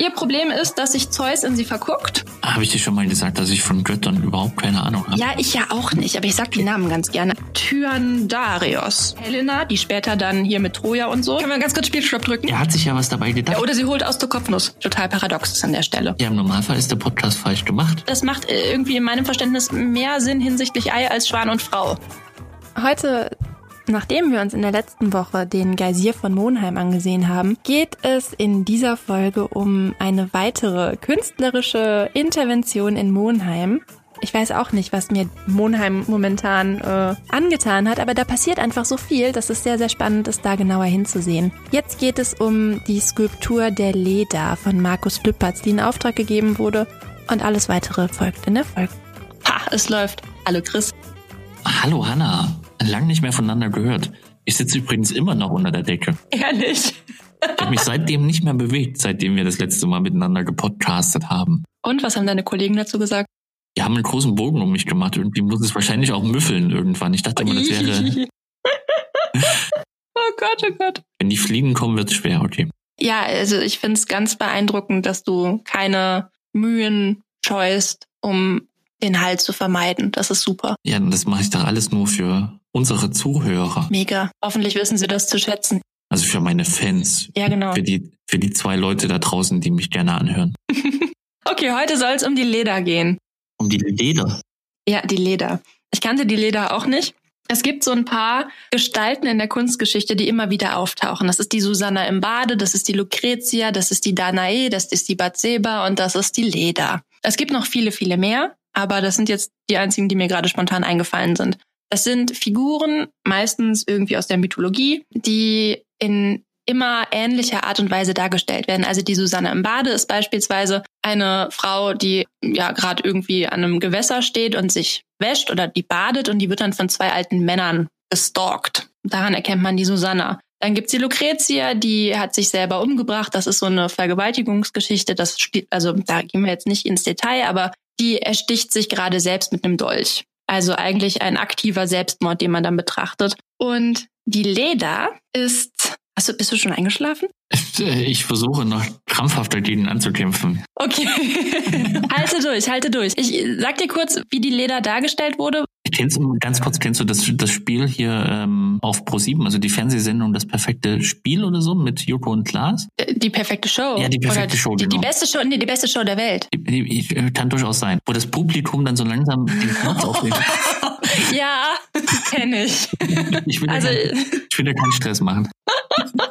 Ihr Problem ist, dass sich Zeus in sie verguckt. Habe ich dir schon mal gesagt, dass ich von Göttern überhaupt keine Ahnung habe? Ja, ich ja auch nicht, aber ich sag die Namen ganz gerne. Tyandarios. Helena, die später dann hier mit Troja und so. Können wir ganz kurz Spielstopp drücken? Er hat sich ja was dabei gedacht. Ja, oder sie holt aus der Kopfnuss. Total paradox ist an der Stelle. Ja, im Normalfall ist der Podcast falsch gemacht. Das macht äh, irgendwie in meinem Verständnis mehr Sinn hinsichtlich Ei als Schwan und Frau. Heute Nachdem wir uns in der letzten Woche den Geysir von Monheim angesehen haben, geht es in dieser Folge um eine weitere künstlerische Intervention in Monheim. Ich weiß auch nicht, was mir Monheim momentan äh, angetan hat, aber da passiert einfach so viel, dass es sehr, sehr spannend ist, da genauer hinzusehen. Jetzt geht es um die Skulptur der Leda von Markus Lüppertz, die in Auftrag gegeben wurde und alles weitere folgt in der Folge. Ha, es läuft. Hallo Chris. Hallo Hanna lang nicht mehr voneinander gehört. Ich sitze übrigens immer noch unter der Decke. Ehrlich? Ich habe mich seitdem nicht mehr bewegt, seitdem wir das letzte Mal miteinander gepodcastet haben. Und was haben deine Kollegen dazu gesagt? Die haben einen großen Bogen um mich gemacht. Irgendwie muss es wahrscheinlich auch müffeln irgendwann. Ich dachte immer, das wäre. oh Gott, oh Gott. Wenn die Fliegen kommen, wird es schwer, okay. Ja, also ich finde es ganz beeindruckend, dass du keine Mühen scheust, um den Halt zu vermeiden. Das ist super. Ja, das mache ich doch alles nur für unsere Zuhörer. Mega. Hoffentlich wissen sie das zu schätzen. Also für meine Fans. Ja, genau. Für die, für die zwei Leute da draußen, die mich gerne anhören. okay, heute soll es um die Leder gehen. Um die Leder? Ja, die Leder. Ich kannte die Leder auch nicht. Es gibt so ein paar Gestalten in der Kunstgeschichte, die immer wieder auftauchen. Das ist die Susanna im Bade, das ist die Lucretia, das ist die Danae, das ist die Batseba und das ist die Leda. Es gibt noch viele, viele mehr, aber das sind jetzt die einzigen, die mir gerade spontan eingefallen sind. Das sind Figuren, meistens irgendwie aus der Mythologie, die in immer ähnlicher Art und Weise dargestellt werden. Also die Susanne im Bade ist beispielsweise eine Frau, die ja gerade irgendwie an einem Gewässer steht und sich wäscht oder die badet und die wird dann von zwei alten Männern gestalkt. Daran erkennt man die Susanna. Dann gibt's die Lucretia, die hat sich selber umgebracht. Das ist so eine Vergewaltigungsgeschichte. Das spielt, also da gehen wir jetzt nicht ins Detail, aber die ersticht sich gerade selbst mit einem Dolch. Also eigentlich ein aktiver Selbstmord, den man dann betrachtet. Und die Leda ist. Du, bist du schon eingeschlafen? Ich versuche noch krampfhaft dagegen anzukämpfen. Okay. halte durch, halte durch. Ich sag dir kurz, wie die Leda dargestellt wurde. Kennst du, ganz kurz, kennst du das, das Spiel hier ähm, auf Pro7, also die Fernsehsendung Das perfekte Spiel oder so mit Joko und Klaas? Äh, die perfekte Show. Ja, die perfekte oder Show. Die, genau. die beste Show, nee, die beste Show der Welt. Die, die, äh, kann durchaus sein. Wo das Publikum dann so langsam den Knopf auflegt. ja, kenne ich. Ich will, also, ja kein, ich will ja keinen Stress machen.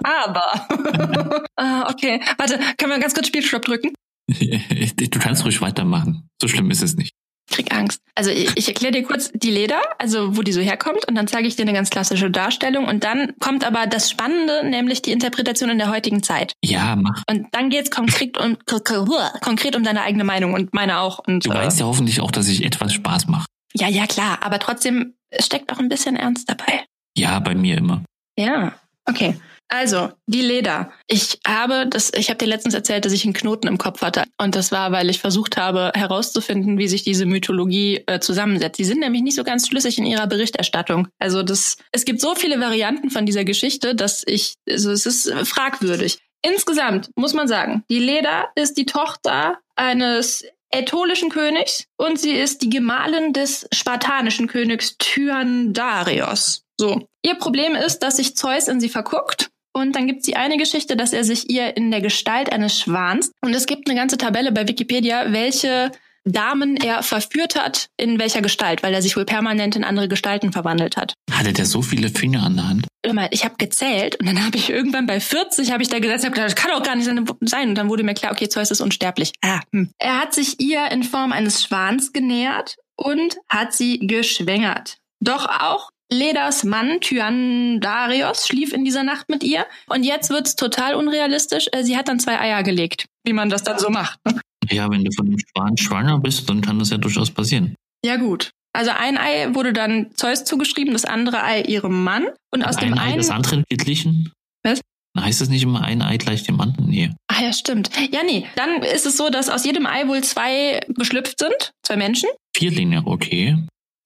Aber. ah, okay. Warte, können wir ganz kurz Spielstopp drücken? Du kannst ruhig weitermachen. So schlimm ist es nicht. Ich krieg Angst. Also ich, ich erkläre dir kurz die Leder, also wo die so herkommt, und dann zeige ich dir eine ganz klassische Darstellung. Und dann kommt aber das Spannende, nämlich die Interpretation in der heutigen Zeit. Ja, mach. Und dann geht's konkret um konkret um deine eigene Meinung und meine auch. Und, du weißt ja hoffentlich auch, dass ich etwas Spaß mache. Ja, ja, klar. Aber trotzdem es steckt auch ein bisschen Ernst dabei. Ja, bei mir immer. Ja, okay. Also, die Leder. Ich habe das, ich habe dir letztens erzählt, dass ich einen Knoten im Kopf hatte. Und das war, weil ich versucht habe, herauszufinden, wie sich diese Mythologie äh, zusammensetzt. Die sind nämlich nicht so ganz schlüssig in ihrer Berichterstattung. Also das, es gibt so viele Varianten von dieser Geschichte, dass ich, also es ist fragwürdig. Insgesamt muss man sagen, die Leda ist die Tochter eines ätolischen Königs und sie ist die Gemahlin des spartanischen Königs Tyandarios. So. Ihr Problem ist, dass sich Zeus in sie verguckt und dann gibt es die eine Geschichte, dass er sich ihr in der Gestalt eines Schwans. Und es gibt eine ganze Tabelle bei Wikipedia, welche Damen er verführt hat, in welcher Gestalt, weil er sich wohl permanent in andere Gestalten verwandelt hat. Hatte der so viele Finger an der Hand? Ich habe gezählt und dann habe ich irgendwann bei 40 habe ich da gesetzt, hab gedacht, das kann doch gar nicht sein. Und dann wurde mir klar, okay, Zeus ist unsterblich. Ah, hm. Er hat sich ihr in Form eines Schwans genähert und hat sie geschwängert. Doch auch Ledas Mann Tyandarios schlief in dieser Nacht mit ihr und jetzt wird's total unrealistisch. Äh, sie hat dann zwei Eier gelegt, wie man das dann so macht. Ne? Ja, wenn du von dem Schwan schwanger bist, dann kann das ja durchaus passieren. Ja gut. Also ein Ei wurde dann Zeus zugeschrieben, das andere Ei ihrem Mann und aus ein dem Ei einen das andere geglichen? Was? Heißt das nicht immer ein Ei gleich dem anderen? Nee. Ach ja, stimmt. Ja, nee. Dann ist es so, dass aus jedem Ei wohl zwei geschlüpft sind, zwei Menschen. Vierlinge, okay.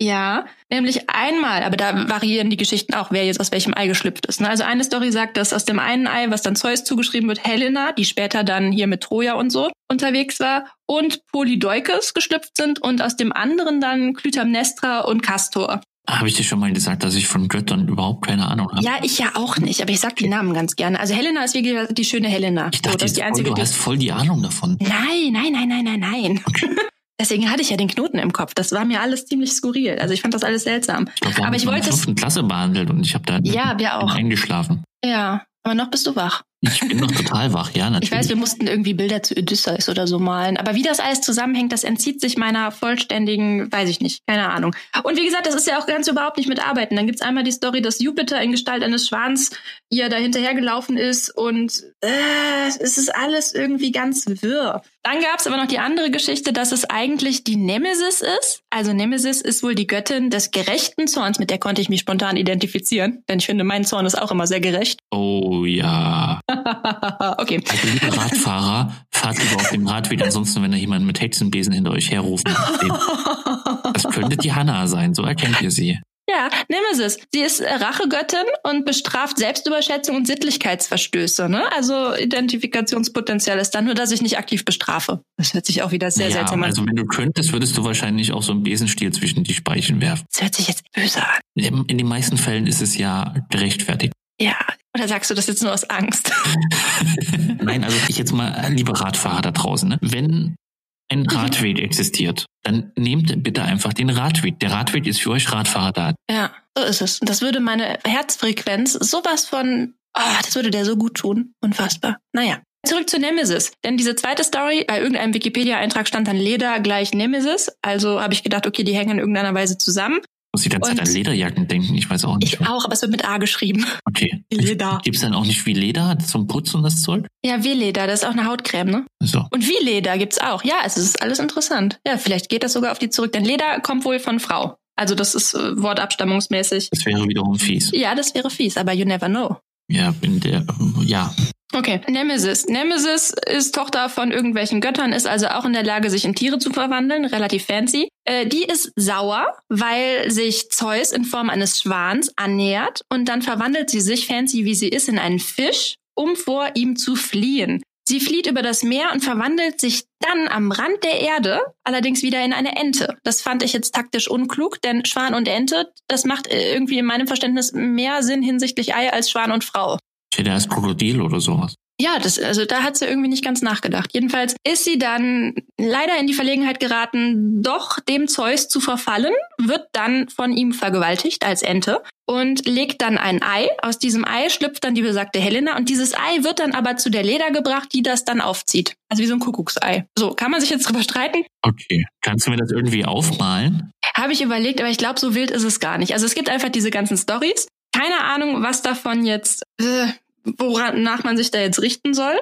Ja, nämlich einmal, aber da variieren die Geschichten auch, wer jetzt aus welchem Ei geschlüpft ist. Ne? Also eine Story sagt, dass aus dem einen Ei, was dann Zeus zugeschrieben wird, Helena, die später dann hier mit Troja und so unterwegs war, und Polydeukes geschlüpft sind und aus dem anderen dann Clytemnestra und Castor. Habe ich dir schon mal gesagt, dass ich von Göttern überhaupt keine Ahnung habe? Ja, ich ja auch nicht, aber ich sag die Namen ganz gerne. Also Helena ist wie gesagt die schöne Helena. Ich dachte, so, das ist die voll, einzige, du die hast voll die Ahnung davon. Nein, nein, nein, nein, nein, nein. Deswegen hatte ich ja den Knoten im Kopf. Das war mir alles ziemlich skurril. Also ich fand das alles seltsam. Ich glaub, Aber ich wollte der es. Klasse behandelt und ich habe da Ja, wir auch. eingeschlafen. Ja, aber noch bist du wach. Ich bin noch total wach, ja, natürlich. Ich weiß, wir mussten irgendwie Bilder zu Odysseus oder so malen. Aber wie das alles zusammenhängt, das entzieht sich meiner vollständigen, weiß ich nicht, keine Ahnung. Und wie gesagt, das ist ja auch ganz überhaupt nicht mit Arbeiten. Dann gibt's einmal die Story, dass Jupiter in Gestalt eines Schwans ihr da hinterhergelaufen ist und äh, es ist alles irgendwie ganz wirr. Dann gab's aber noch die andere Geschichte, dass es eigentlich die Nemesis ist. Also Nemesis ist wohl die Göttin des gerechten Zorns, mit der konnte ich mich spontan identifizieren. Denn ich finde, mein Zorn ist auch immer sehr gerecht. Oh ja. okay. Also liebe Radfahrer, fahrt lieber auf dem Radweg, ansonsten, wenn da jemand mit Hexenbesen hinter euch herruft. Das könnte die Hanna sein, so erkennt ihr sie. Ja, Nemesis. Sie ist Rachegöttin und bestraft Selbstüberschätzung und Sittlichkeitsverstöße. Ne? Also Identifikationspotenzial ist dann nur, dass ich nicht aktiv bestrafe. Das hört sich auch wieder sehr ja, seltsam an. also wenn du könntest, würdest du wahrscheinlich auch so einen Besenstiel zwischen die Speichen werfen. Das hört sich jetzt böse an. In den meisten Fällen ist es ja gerechtfertigt. Ja, oder sagst du das jetzt nur aus Angst? Nein, also ich jetzt mal, liebe Radfahrer da draußen, ne? wenn ein Radweg existiert, dann nehmt bitte einfach den Radweg. Der Radweg ist für euch Radfahrer da. Ja, so ist es. Und das würde meine Herzfrequenz sowas von, ah, das würde der so gut tun. Unfassbar. Naja. Zurück zu Nemesis. Denn diese zweite Story, bei irgendeinem Wikipedia-Eintrag stand dann Leder gleich Nemesis. Also habe ich gedacht, okay, die hängen in irgendeiner Weise zusammen. Muss die ganze Zeit an Lederjacken denken, ich weiß auch nicht. Ich auch, aber es wird mit A geschrieben. Okay. Leder. Gibt's dann auch nicht wie Leder zum Putz und das Zeug? Ja, wie Leder, das ist auch eine Hautcreme, ne? So. Und wie Leder gibt's auch. Ja, es ist alles interessant. Ja, vielleicht geht das sogar auf die zurück, denn Leder kommt wohl von Frau. Also das ist äh, wortabstammungsmäßig. Das wäre wiederum fies. Ja, das wäre fies, aber you never know. Ja, in der, ja. Okay, Nemesis. Nemesis ist Tochter von irgendwelchen Göttern, ist also auch in der Lage, sich in Tiere zu verwandeln, relativ fancy. Äh, die ist sauer, weil sich Zeus in Form eines Schwans annähert und dann verwandelt sie sich, fancy wie sie ist, in einen Fisch, um vor ihm zu fliehen. Sie flieht über das Meer und verwandelt sich dann am Rand der Erde allerdings wieder in eine Ente. Das fand ich jetzt taktisch unklug, denn Schwan und Ente, das macht äh, irgendwie in meinem Verständnis mehr Sinn hinsichtlich Ei als Schwan und Frau. Ich hätte erst Krokodil oder sowas. Ja, das, also da hat sie irgendwie nicht ganz nachgedacht. Jedenfalls ist sie dann leider in die Verlegenheit geraten, doch dem Zeus zu verfallen, wird dann von ihm vergewaltigt als Ente und legt dann ein Ei. Aus diesem Ei schlüpft dann die besagte Helena und dieses Ei wird dann aber zu der Leder gebracht, die das dann aufzieht. Also wie so ein Kuckucksei. So, kann man sich jetzt drüber streiten? Okay. Kannst du mir das irgendwie aufmalen? Habe ich überlegt, aber ich glaube, so wild ist es gar nicht. Also es gibt einfach diese ganzen Stories. Keine Ahnung, was davon jetzt, äh, woran man sich da jetzt richten soll.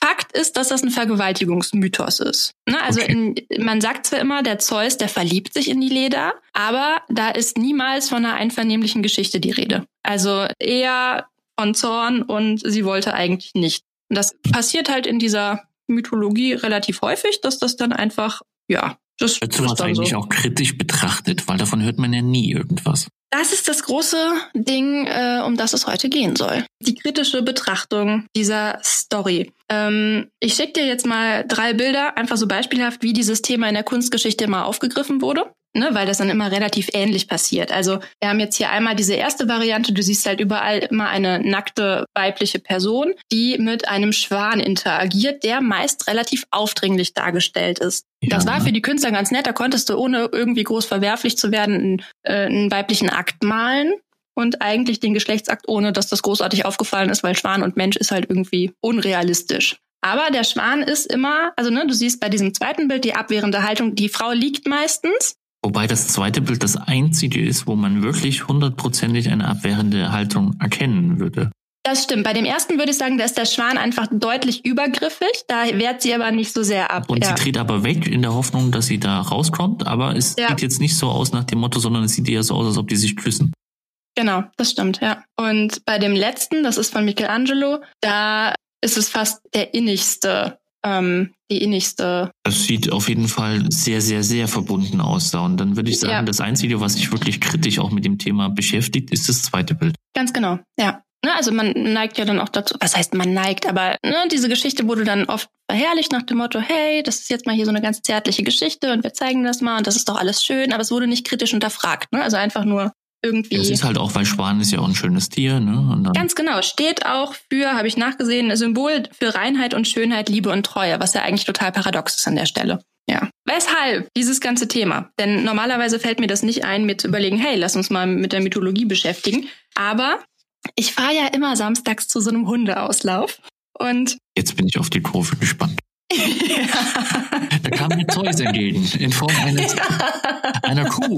Fakt ist, dass das ein Vergewaltigungsmythos ist. Ne? Also Okay. in, man sagt zwar immer, der Zeus, der verliebt sich in die Leda, aber da ist niemals von einer einvernehmlichen Geschichte die Rede. Also eher von Zorn und sie wollte eigentlich nicht. Und das passiert halt in dieser Mythologie relativ häufig, dass das dann einfach, ja, das Wird ist sowas eigentlich so. auch kritisch betrachtet, weil davon hört man ja nie irgendwas. Das ist das große Ding, äh, um das es heute gehen soll. Die kritische Betrachtung dieser Story. Ähm, ich schicke dir jetzt mal drei Bilder, einfach so beispielhaft, wie dieses Thema in der Kunstgeschichte immer aufgegriffen wurde. Ne, weil das dann immer relativ ähnlich passiert. Also wir haben jetzt hier einmal diese erste Variante, du siehst halt überall immer eine nackte weibliche Person, die mit einem Schwan interagiert, der meist relativ aufdringlich dargestellt ist. Das Ja. war für die Künstler ganz nett, da konntest du ohne irgendwie groß verwerflich zu werden einen, äh, einen weiblichen Akt malen und eigentlich den Geschlechtsakt, ohne dass das großartig aufgefallen ist, weil Schwan und Mensch ist halt irgendwie unrealistisch. Aber der Schwan ist immer, also ne, du siehst bei diesem zweiten Bild die abwehrende Haltung, die Frau liegt meistens. Wobei das zweite Bild das einzige ist, wo man wirklich hundertprozentig eine abwehrende Haltung erkennen würde. Das stimmt. Bei dem ersten würde ich sagen, da ist der Schwan einfach deutlich übergriffig. Da wehrt sie aber nicht so sehr ab. Und ja. sie dreht aber weg in der Hoffnung, dass sie da rauskommt, aber es Ja. sieht jetzt nicht so aus nach dem Motto, sondern es sieht eher so aus, als ob die sich küssen. Genau, das stimmt, ja. Und bei dem letzten, das ist von Michelangelo, da ist es fast der innigste ähm, die innigste. Das sieht auf jeden Fall sehr, sehr, sehr verbunden aus. Da. Und dann würde ich sagen, Ja. das Einzige, was sich wirklich kritisch auch mit dem Thema beschäftigt, ist das zweite Bild. Ganz genau, ja. Ne, also man neigt ja dann auch dazu, was heißt man neigt, aber ne, diese Geschichte wurde dann oft verherrlicht nach dem Motto, hey, das ist jetzt mal hier so eine ganz zärtliche Geschichte und wir zeigen das mal und das ist doch alles schön, aber es wurde nicht kritisch hinterfragt. Ne? Also einfach nur irgendwie. Es ist halt auch, weil Schwan ist ja auch ein schönes Tier, ne? Ganz genau, steht auch für, habe ich nachgesehen, ein Symbol für Reinheit und Schönheit, Liebe und Treue, was ja eigentlich total paradox ist an der Stelle. Ja. Weshalb dieses ganze Thema? Denn normalerweise fällt mir das nicht ein, mir zu überlegen, hey, lass uns mal mit der Mythologie beschäftigen. Aber ich fahre ja immer samstags zu so einem Hundeauslauf. Und jetzt bin ich auf die Kurve gespannt. Da kam mir Zeus entgegen, in Form eines, einer Kuh.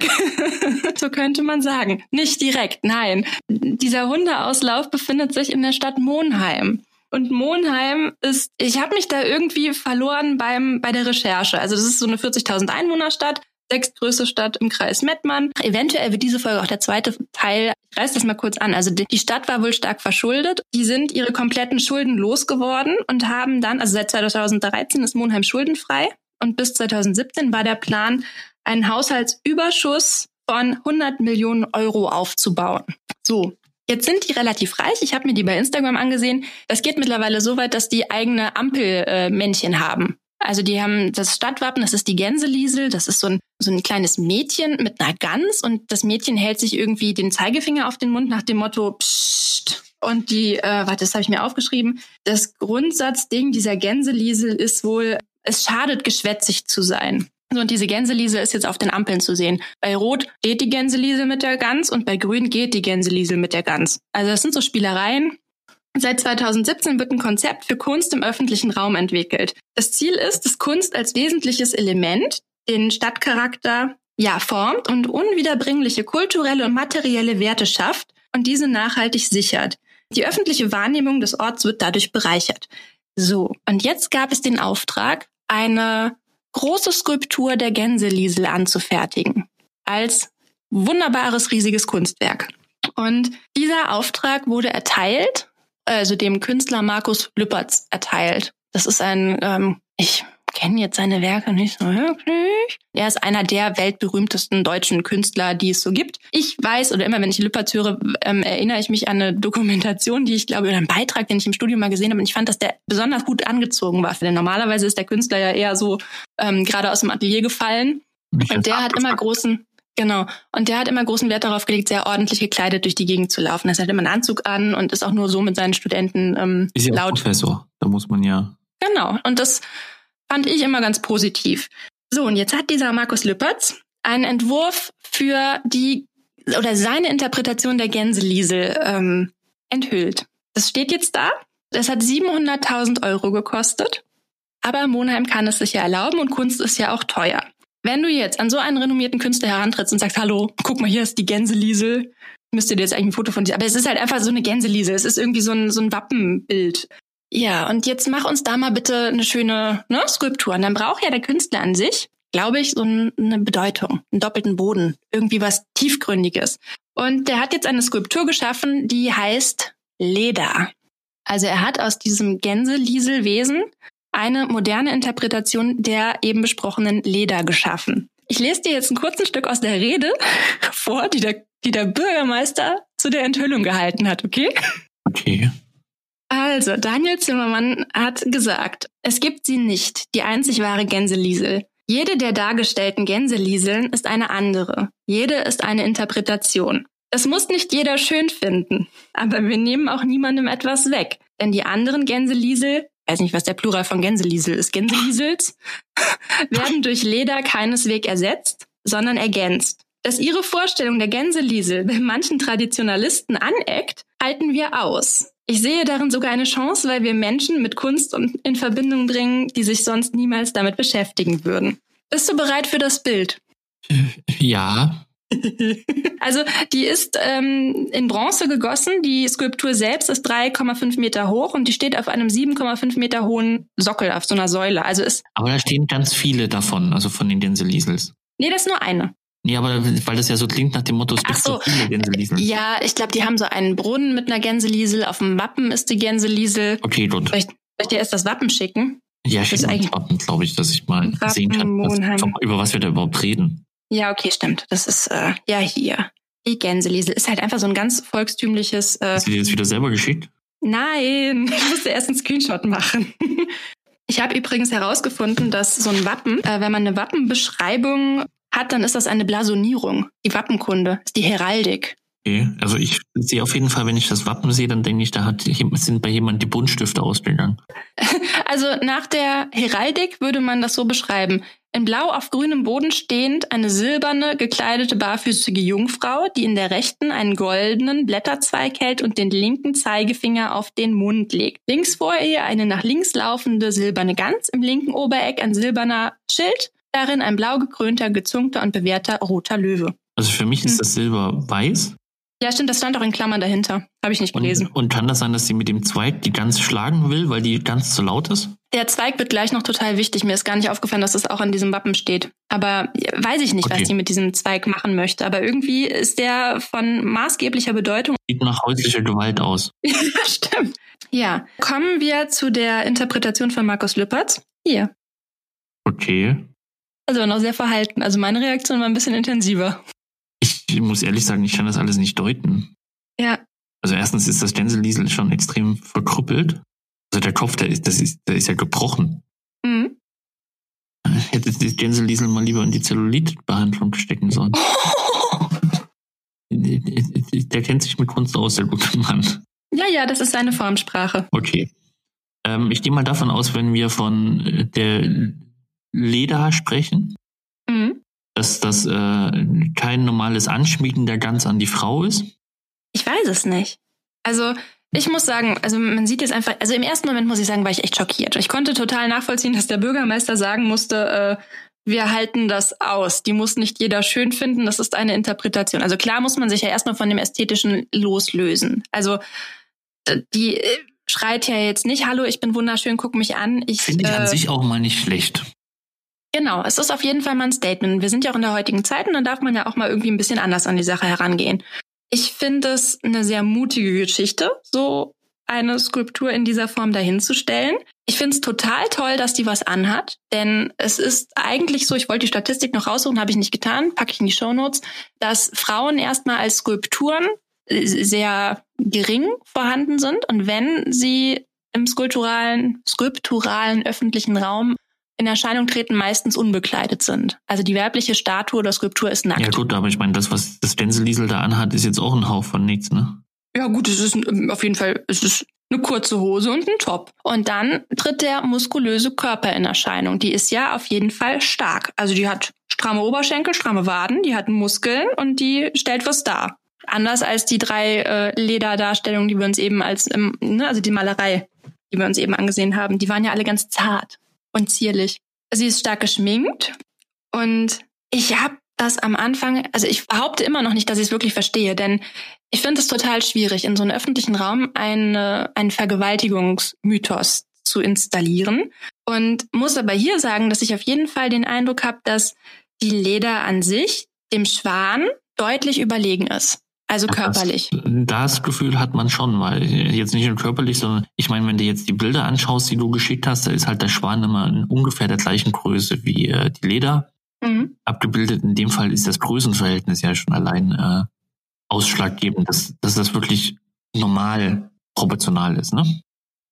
so könnte man sagen. Nicht direkt, nein. Dieser Hundeauslauf befindet sich in der Stadt Monheim. Und Monheim ist, ich habe mich da irgendwie verloren beim bei der Recherche. Also das ist so eine 40.000 Einwohnerstadt, sechstgrößte Stadt im Kreis Mettmann. Eventuell wird diese Folge auch der zweite Teil. Ich reiß das mal kurz an. Also die Stadt war wohl stark verschuldet. Die sind ihre kompletten Schulden losgeworden und haben dann, also seit 2013 ist Monheim schuldenfrei und bis 2017 war der Plan, einen Haushaltsüberschuss von 100 Millionen Euro aufzubauen. So. Jetzt sind die relativ reich. Ich habe mir die bei Instagram angesehen. Das geht mittlerweile so weit, dass die eigene Ampelmännchen äh, haben. Also die haben das Stadtwappen, das ist die Gänseliesel, das ist so ein, so ein kleines Mädchen mit einer Gans und das Mädchen hält sich irgendwie den Zeigefinger auf den Mund nach dem Motto Psst. Und die, äh, warte, das habe ich mir aufgeschrieben, das Grundsatzding dieser Gänseliesel ist wohl, es schadet geschwätzig zu sein. So, und diese Gänseliesel ist jetzt auf den Ampeln zu sehen. Bei Rot steht die Gänseliesel mit der Gans und bei Grün geht die Gänseliesel mit der Gans. Also das sind so Spielereien. Seit 2017 wird ein Konzept für Kunst im öffentlichen Raum entwickelt. Das Ziel ist, dass Kunst als wesentliches Element den Stadtcharakter ja formt und unwiederbringliche kulturelle und materielle Werte schafft und diese nachhaltig sichert. Die öffentliche Wahrnehmung des Orts wird dadurch bereichert. So, und jetzt gab es den Auftrag, eine große Skulptur der Gänseliesel anzufertigen. Als wunderbares, riesiges Kunstwerk. Und dieser Auftrag wurde erteilt, also dem Künstler Markus Lüppertz erteilt. Das ist ein, ähm, ich kenne jetzt seine Werke nicht so wirklich. Er ist einer der weltberühmtesten deutschen Künstler, die es so gibt. Ich weiß, oder immer wenn ich Lüppertz höre, ähm, erinnere ich mich an eine Dokumentation, die ich glaube, oder einen Beitrag, den ich im Studium mal gesehen habe. Und ich fand, dass der besonders gut angezogen war. Denn normalerweise ist der Künstler ja eher so ähm, gerade aus dem Atelier gefallen. Und der hat immer großen, genau, und der hat immer großen Wert darauf gelegt, sehr ordentlich gekleidet durch die Gegend zu laufen. Er hat immer einen Anzug an und ist auch nur so mit seinen Studenten ähm, Ist ja auch laut. Professor. Da muss man ja. Genau. Und das fand ich immer ganz positiv. So, und jetzt hat dieser Markus Lüppertz einen Entwurf für die oder seine Interpretation der Gänseliesel ähm, enthüllt. Das steht jetzt da. Das hat 700.000 Euro gekostet. Aber Monheim kann es sich ja erlauben und Kunst ist ja auch teuer. Wenn du jetzt an so einen renommierten Künstler herantrittst und sagst, hallo, guck mal, hier ist die Gänseliesel, müsste dir jetzt eigentlich ein Foto von dir, aber es ist halt einfach so eine Gänseliesel, es ist irgendwie so ein, so ein Wappenbild. Ja, und jetzt mach uns da mal bitte eine schöne ne, Skulptur. Und dann braucht ja der Künstler an sich, glaube ich, so ein, eine Bedeutung, einen doppelten Boden, irgendwie was Tiefgründiges. Und der hat jetzt eine Skulptur geschaffen, die heißt Leder. Also er hat aus diesem Gänselieselwesen eine moderne Interpretation der eben besprochenen Leder geschaffen. Ich lese dir jetzt ein kurzes Stück aus der Rede vor, die der, die der Bürgermeister zu der Enthüllung gehalten hat, okay? Okay. Also, Daniel Zimmermann hat gesagt, es gibt sie nicht, die einzig wahre Gänseliesel. Jede der dargestellten Gänselieseln ist eine andere. Jede ist eine Interpretation. Das muss nicht jeder schön finden, aber wir nehmen auch niemandem etwas weg. Denn die anderen Gänseliesel, weiß nicht, was der Plural von Gänseliesel ist, Gänseliesels, werden durch Leder keineswegs ersetzt, sondern ergänzt. Dass ihre Vorstellung der Gänseliesel bei manchen Traditionalisten aneckt, halten wir aus. Ich sehe darin sogar eine Chance, weil wir Menschen mit Kunst und in Verbindung bringen, die sich sonst niemals damit beschäftigen würden. Bist du bereit für das Bild? Ja. Also die ist ähm, in Bronze gegossen. Die Skulptur selbst ist 3,5 Meter hoch und die steht auf einem 7,5 Meter hohen Sockel, auf so einer Säule. Also ist, Aber da stehen ganz viele davon, also von den Gänseliesels. nee, das ist nur eine. Nee, aber weil das ja so klingt nach dem Motto, es gibt so viele Gänseliesel. Ja, ich glaube, die haben so einen Brunnen mit einer Gänseliesel. Auf dem Wappen ist die Gänseliesel. Okay, gut. Vielleicht, Soll ich dir erst das Wappen schicken? Ja, Das eigentlich- das Wappen, glaube ich, dass ich mal Wappen sehen kann, was, über was wir da überhaupt reden. Ja, okay, stimmt. Das ist äh, ja hier. Die Gänseliesel ist halt einfach so ein ganz volkstümliches. Äh, Hast du dir das wieder selber geschickt? nein, ich musste erst einen Screenshot machen. Ich habe übrigens herausgefunden, dass so ein Wappen, äh, wenn man eine Wappenbeschreibung hat, dann ist das eine Blasonierung. Die Wappenkunde die Heraldik. Okay. Also ich sehe auf jeden Fall, wenn ich das Wappen sehe, dann denke ich, da hat, sind bei jemand die Buntstifte ausgegangen. Also nach der Heraldik würde man das so beschreiben. In blau auf grünem Boden stehend eine silberne, gekleidete, barfüßige Jungfrau, die in der rechten einen goldenen Blätterzweig hält und den linken Zeigefinger auf den Mund legt. Links vor ihr eine nach links laufende silberne Gans, im linken Obereck ein silberner Schild, darin ein blau gekrönter, gezungter und bewehrter roter Löwe. Also für mich ist Hm. das Silber weiß. Ja, stimmt, das stand auch in Klammern dahinter. Habe ich nicht gelesen. Und, und kann das sein, dass sie mit dem Zweig die Gans schlagen will, weil die Gans zu laut ist? Der Zweig wird gleich noch total wichtig. Mir ist gar nicht aufgefallen, dass das auch an diesem Wappen steht. Aber weiß ich nicht, Okay. was die mit diesem Zweig machen möchte. Aber irgendwie ist der von maßgeblicher Bedeutung. Sieht nach häuslicher Gewalt aus. ja, stimmt. Ja, kommen wir zu der Interpretation von Markus Lüppertz. Hier. Okay. Also noch sehr verhalten. Also meine Reaktion war ein bisschen intensiver. Ich muss ehrlich sagen, ich kann das alles nicht deuten. Ja. Also erstens ist das Gänseliesel schon extrem verkrüppelt. Also der Kopf, der ist, das ist, der ist ja gebrochen. Mhm. Hätte das Gänseliesel mal lieber in die Zellulitbehandlung stecken sollen. Der kennt sich mit Kunst aus, der gute Mann. Ja, ja, das ist seine Formsprache. Okay. Ähm, ich gehe mal davon aus, wenn wir von äh, der Leder sprechen, Mhm. dass das äh, kein normales Anschmiegen der Gans an die Frau ist. Ich weiß es nicht. Also ich muss sagen, also man sieht jetzt einfach, also im ersten Moment muss ich sagen, war ich echt schockiert. Ich konnte total nachvollziehen, dass der Bürgermeister sagen musste, äh, wir halten das aus. Die muss nicht jeder schön finden, das ist eine Interpretation. Also klar muss man sich ja erstmal von dem Ästhetischen loslösen. Also äh, die äh, schreit ja jetzt nicht, hallo, ich bin wunderschön, guck mich an. Ich, Finde ich äh, an sich auch mal nicht schlecht. Genau, es ist auf jeden Fall mal ein Statement. Wir sind ja auch in der heutigen Zeit und dann darf man ja auch mal irgendwie ein bisschen anders an die Sache herangehen. Ich finde es eine sehr mutige Geschichte, so eine Skulptur in dieser Form dahinzustellen. Ich finde es total toll, dass die was anhat, denn es ist eigentlich so, ich wollte die Statistik noch raussuchen, habe ich nicht getan, packe ich in die Shownotes, dass Frauen erstmal als Skulpturen sehr gering vorhanden sind und wenn sie im skulpturalen, skulpturalen öffentlichen Raum in Erscheinung treten, meistens unbekleidet sind. Also die weibliche Statue oder Skulptur ist nackt. Ja gut, aber ich meine, das, was das Gänseliesel da anhat, ist jetzt auch ein Hauch von nichts, ne? Ja gut, es ist ähm, auf jeden Fall, es ist eine kurze Hose und ein Top. Und dann tritt der muskulöse Körper in Erscheinung. Die ist ja auf jeden Fall stark. Also die hat stramme Oberschenkel, stramme Waden, die hat Muskeln und die stellt was dar. Anders als die drei äh, Lederdarstellungen, die wir uns eben als, ähm, ne, also die Malerei, die wir uns eben angesehen haben, die waren ja alle ganz zart und zierlich. Sie ist stark geschminkt und ich habe das am Anfang, also ich behaupte immer noch nicht, dass ich es wirklich verstehe, denn ich finde es total schwierig, in so einem öffentlichen Raum eine, einen Vergewaltigungsmythos zu installieren. Und muss aber hier sagen, dass ich auf jeden Fall den Eindruck habe, dass die Leder an sich dem Schwan deutlich überlegen ist. Also körperlich. Das, das Gefühl hat man schon, weil jetzt nicht nur körperlich, sondern ich meine, wenn du jetzt die Bilder anschaust, die du geschickt hast, da ist halt der Schwan immer in ungefähr der gleichen Größe wie äh, die Leder Mhm. abgebildet. In dem Fall ist das Größenverhältnis ja schon allein äh, ausschlaggebend, dass, dass das wirklich normal proportional ist, ne?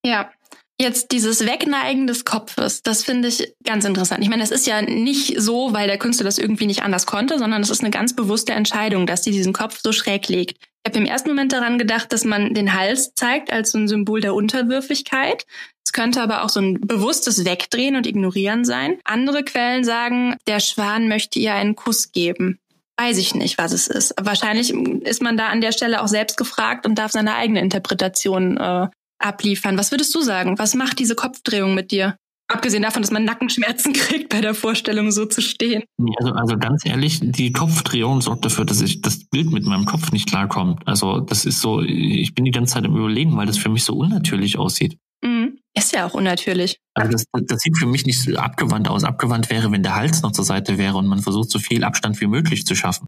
Ja. Jetzt dieses Wegneigen des Kopfes, das finde ich ganz interessant. Ich meine, das ist ja nicht so, weil der Künstler das irgendwie nicht anders konnte, sondern es ist eine ganz bewusste Entscheidung, dass die diesen Kopf so schräg legt. Ich habe im ersten Moment daran gedacht, dass man den Hals zeigt als so ein Symbol der Unterwürfigkeit. Es könnte aber auch so ein bewusstes Wegdrehen und Ignorieren sein. Andere Quellen sagen, der Schwan möchte ihr einen Kuss geben. Weiß ich nicht, was es ist. Wahrscheinlich ist man da an der Stelle auch selbst gefragt und darf seine eigene Interpretation äh, abliefern. Was würdest du sagen? Was macht diese Kopfdrehung mit dir? Abgesehen davon, dass man Nackenschmerzen kriegt bei der Vorstellung, so zu stehen. Also, also ganz ehrlich, die Kopfdrehung sorgt dafür, dass ich das Bild mit meinem Kopf nicht klarkommt. Also das ist so, ich bin die ganze Zeit im Überlegen, weil das für mich so unnatürlich aussieht. Mhm. Ist ja auch unnatürlich. Also das, das sieht für mich nicht so abgewandt aus. Abgewandt wäre, wenn der Hals noch zur Seite wäre und man versucht, so viel Abstand wie möglich zu schaffen.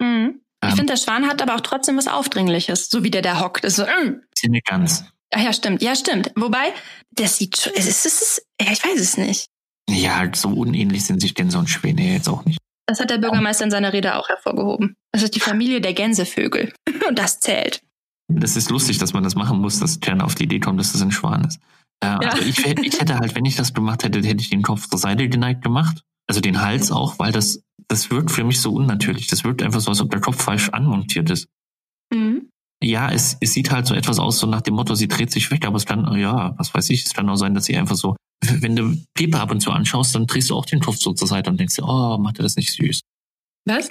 Mhm. Ich Ähm. finde, der Schwan hat aber auch trotzdem was Aufdringliches, so wie der da hockt. Ist so, mm. Nicht ganz. Ach ja, stimmt. Ja, stimmt. Wobei, das sieht schon, es ist, es ist, ja, ich weiß es nicht. Ja, so unähnlich sind sich Gänse und Schwäne jetzt auch nicht. Das hat der Bürgermeister in seiner Rede auch hervorgehoben. Das ist die Familie der Gänsevögel. Und das zählt. Das ist lustig, dass man das machen muss, dass Jan auf die Idee kommt, dass das ein Schwan ist. Äh, ja. also ich, ich, hätte halt, wenn ich das gemacht hätte, hätte ich den Kopf zur Seite geneigt gemacht. Also den Hals auch, weil das, das wirkt für mich so unnatürlich. Das wirkt einfach so, als ob der Kopf falsch anmontiert ist. Ja, es, es sieht halt so etwas aus, so nach dem Motto, sie dreht sich weg, aber es kann, ja, was weiß ich, es kann auch sein, dass sie einfach so, wenn du Pepe ab und zu anschaust, dann drehst du auch den Kopf so zur Seite und denkst dir, oh, macht er das nicht süß. Was?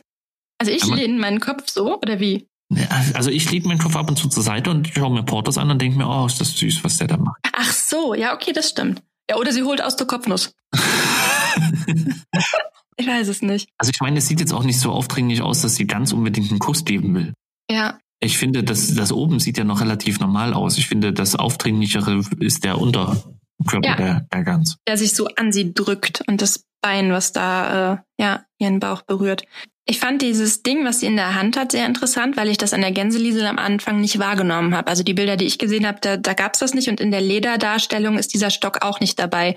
Also ich lehne meinen Kopf so, oder wie? Also ich lege meinen Kopf ab und zu zur Seite und schaue mir Portos an und denke mir, oh, ist das süß, was der da macht. Ach so, ja, okay, das stimmt. Ja, oder sie holt aus der Kopfnuss. ich weiß es nicht. Also ich meine, es sieht jetzt auch nicht so aufdringlich aus, dass sie ganz unbedingt einen Kuss geben will. Ja. Ich finde, das, das oben sieht ja noch relativ normal aus. Ich finde, das Aufdringlichere ist der Unterkörper ja. der, der Gans. Der sich so an sie drückt und das Bein, was da äh, ja ihren Bauch berührt. Ich fand dieses Ding, was sie in der Hand hat, sehr interessant, weil ich das an der Gänseliesel am Anfang nicht wahrgenommen habe. Also die Bilder, die ich gesehen habe, da, da gab es das nicht und in der Lederdarstellung ist dieser Stock auch nicht dabei.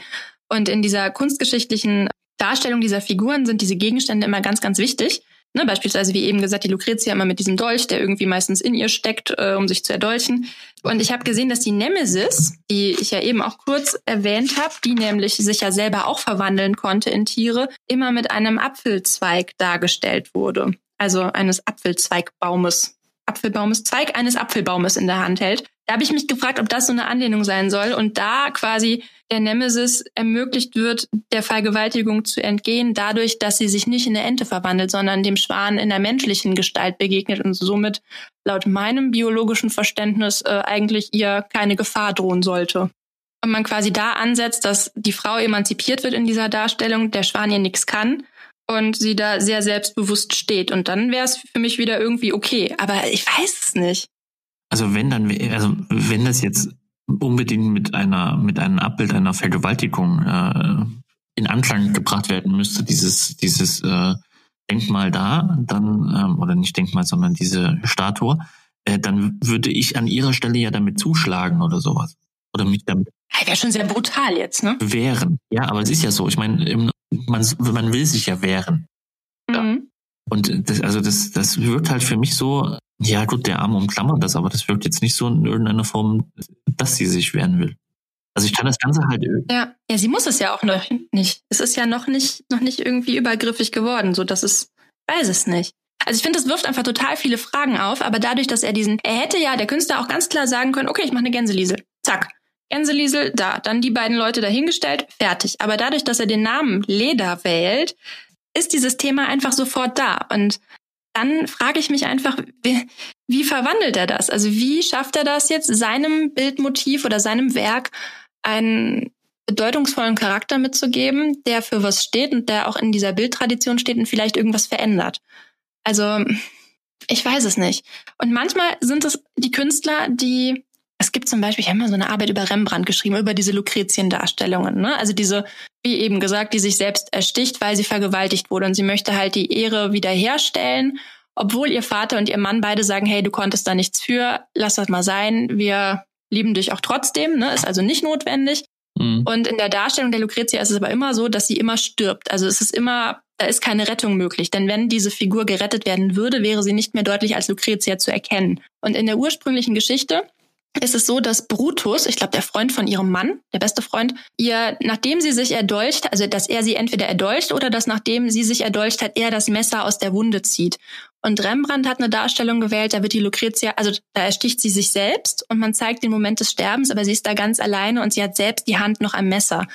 Und in dieser kunstgeschichtlichen Darstellung dieser Figuren sind diese Gegenstände immer ganz, ganz wichtig. Ne, beispielsweise, wie eben gesagt, die Lucretia immer mit diesem Dolch, der irgendwie meistens in ihr steckt, äh, um sich zu erdolchen. Und ich habe gesehen, dass die Nemesis, die ich ja eben auch kurz erwähnt habe, die nämlich sich ja selber auch verwandeln konnte in Tiere, immer mit einem Apfelzweig dargestellt wurde. Also eines Apfelzweigbaumes. Apfelbaumes, Zweig eines Apfelbaumes in der Hand hält. Da habe ich mich gefragt, ob das so eine Anlehnung sein soll und da quasi der Nemesis ermöglicht wird, der Vergewaltigung zu entgehen, dadurch, dass sie sich nicht in eine Ente verwandelt, sondern dem Schwan in der menschlichen Gestalt begegnet und somit laut meinem biologischen Verständnis äh, eigentlich ihr keine Gefahr drohen sollte. Und man quasi da ansetzt, dass die Frau emanzipiert wird in dieser Darstellung, der Schwan ihr nichts kann und sie da sehr selbstbewusst steht. Und dann wäre es für mich wieder irgendwie okay. Aber ich weiß es nicht. Also wenn dann, also wenn das jetzt unbedingt mit einer, mit einem Abbild einer Vergewaltigung äh, in Anklang gebracht werden müsste, dieses, dieses äh, Denkmal da, dann, ähm, oder nicht Denkmal, sondern diese Statue, äh, dann würde ich an ihrer Stelle ja damit zuschlagen oder sowas. Oder mich damit. Wäre schon sehr brutal jetzt, ne? Wehren. Ja, aber es ist ja so. Ich meine, man, man will sich ja wehren. Mhm. Und das, also das, das wirkt halt für mich so, ja gut, der Arm umklammert das, aber das wirkt jetzt nicht so in irgendeiner Form, dass sie sich wehren will. Also ich kann das Ganze halt. Ja, ja, sie muss es ja auch noch nicht. Es ist ja noch nicht, noch nicht irgendwie übergriffig geworden, so dass es, weiß es nicht. Also ich finde, das wirft einfach total viele Fragen auf, aber dadurch, dass er diesen, er hätte ja, der Künstler auch ganz klar sagen können, okay, ich mache eine Gänseliesel. Zack. Gänseliesel, da. Dann die beiden Leute dahingestellt, fertig. Aber dadurch, dass er den Namen Leder wählt, ist dieses Thema einfach sofort da. Und dann frage ich mich einfach, wie, wie verwandelt er das? Also wie schafft er das jetzt, seinem Bildmotiv oder seinem Werk einen bedeutungsvollen Charakter mitzugeben, der für was steht und der auch in dieser Bildtradition steht und vielleicht irgendwas verändert? Also ich weiß es nicht. Und manchmal sind es die Künstler, die es gibt zum Beispiel, ich habe mal so eine Arbeit über Rembrandt geschrieben, über diese Lucretien-Darstellungen. Ne? Also diese, wie eben gesagt, die sich selbst ersticht, weil sie vergewaltigt wurde. Und sie möchte halt die Ehre wiederherstellen, obwohl ihr Vater und ihr Mann beide sagen, hey, du konntest da nichts für, lass das mal sein, wir lieben dich auch trotzdem, ne? ist also nicht notwendig. Mhm. Und in der Darstellung der Lucretia ist es aber immer so, dass sie immer stirbt. Also es ist immer, da ist keine Rettung möglich. Denn wenn diese Figur gerettet werden würde, wäre sie nicht mehr deutlich als Lucretia zu erkennen. Und in der ursprünglichen Geschichte ist es so, dass Brutus, ich glaube der Freund von ihrem Mann, der beste Freund, ihr, nachdem sie sich erdolcht, also dass er sie entweder erdolcht oder dass nachdem sie sich erdolcht hat, er das Messer aus der Wunde zieht. Und Rembrandt hat eine Darstellung gewählt, da wird die Lucretia, also da ersticht sie sich selbst und man zeigt den Moment des Sterbens, aber sie ist da ganz alleine und sie hat selbst die Hand noch am Messer.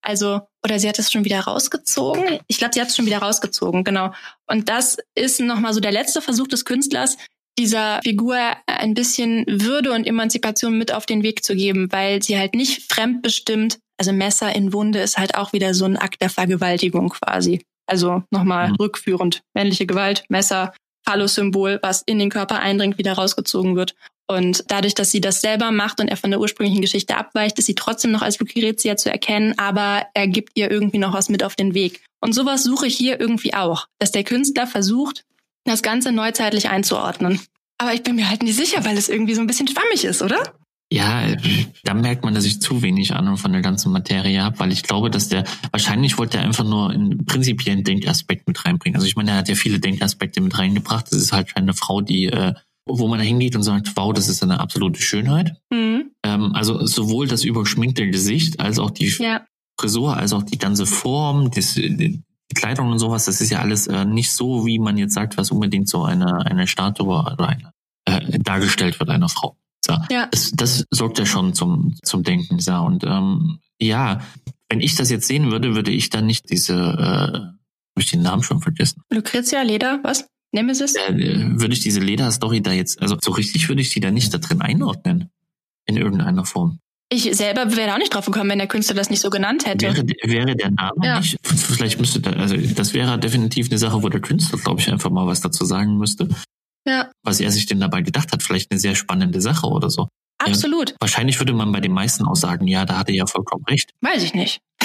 Also, oder sie hat es schon wieder rausgezogen. Ich glaube, sie hat es schon wieder rausgezogen, genau. Und das ist nochmal so der letzte Versuch des Künstlers, dieser Figur ein bisschen Würde und Emanzipation mit auf den Weg zu geben, weil sie halt nicht fremdbestimmt, also Messer in Wunde ist halt auch wieder so ein Akt der Vergewaltigung quasi. Also nochmal mhm. rückführend. Männliche Gewalt, Messer, Phallus-Symbol, was in den Körper eindringt, wieder rausgezogen wird. Und dadurch, dass sie das selber macht und er von der ursprünglichen Geschichte abweicht, ist sie trotzdem noch als Lucrezia zu erkennen, aber er gibt ihr irgendwie noch was mit auf den Weg. Und sowas suche ich hier irgendwie auch, dass der Künstler versucht, das Ganze neuzeitlich einzuordnen. Aber ich bin mir halt nicht sicher, weil es irgendwie so ein bisschen schwammig ist, oder? Ja, da merkt man, dass ich zu wenig Ahnung von der ganzen Materie habe, weil ich glaube, dass der, wahrscheinlich wollte er einfach nur einen prinzipiellen Denkaspekt mit reinbringen. Also ich meine, er hat ja viele Denkaspekte mit reingebracht. Das ist halt eine Frau, die, äh, wo man da hingeht und sagt, wow, das ist eine absolute Schönheit. Mhm. Ähm, also sowohl das überschminkte Gesicht als auch die ja. Frisur, als auch die ganze Form, das, die Kleidung und sowas, das ist ja alles äh, nicht so, wie man jetzt sagt, was unbedingt so eine, eine Statue oder eine, äh, dargestellt wird einer Frau. So. Ja. Das, das sorgt ja schon zum, zum Denken. So. Und ähm, ja, wenn ich das jetzt sehen würde, würde ich dann nicht diese, äh, habe ich den Namen schon vergessen? Lucrezia Leder, was? Nemesis? Äh, würde ich diese Leder-Story da jetzt, also so richtig würde ich die da nicht da drin einordnen. In irgendeiner Form. Ich selber wäre auch nicht drauf gekommen, wenn der Künstler das nicht so genannt hätte. Wäre, wäre der Name ja. nicht, vielleicht müsste da, also das wäre definitiv eine Sache, wo der Künstler, glaube ich, einfach mal was dazu sagen müsste. Ja. Was er sich denn dabei gedacht hat, vielleicht eine sehr spannende Sache oder so. Absolut. Ja, wahrscheinlich würde man bei den meisten auch sagen, ja, da hat er ja vollkommen recht. Weiß ich nicht.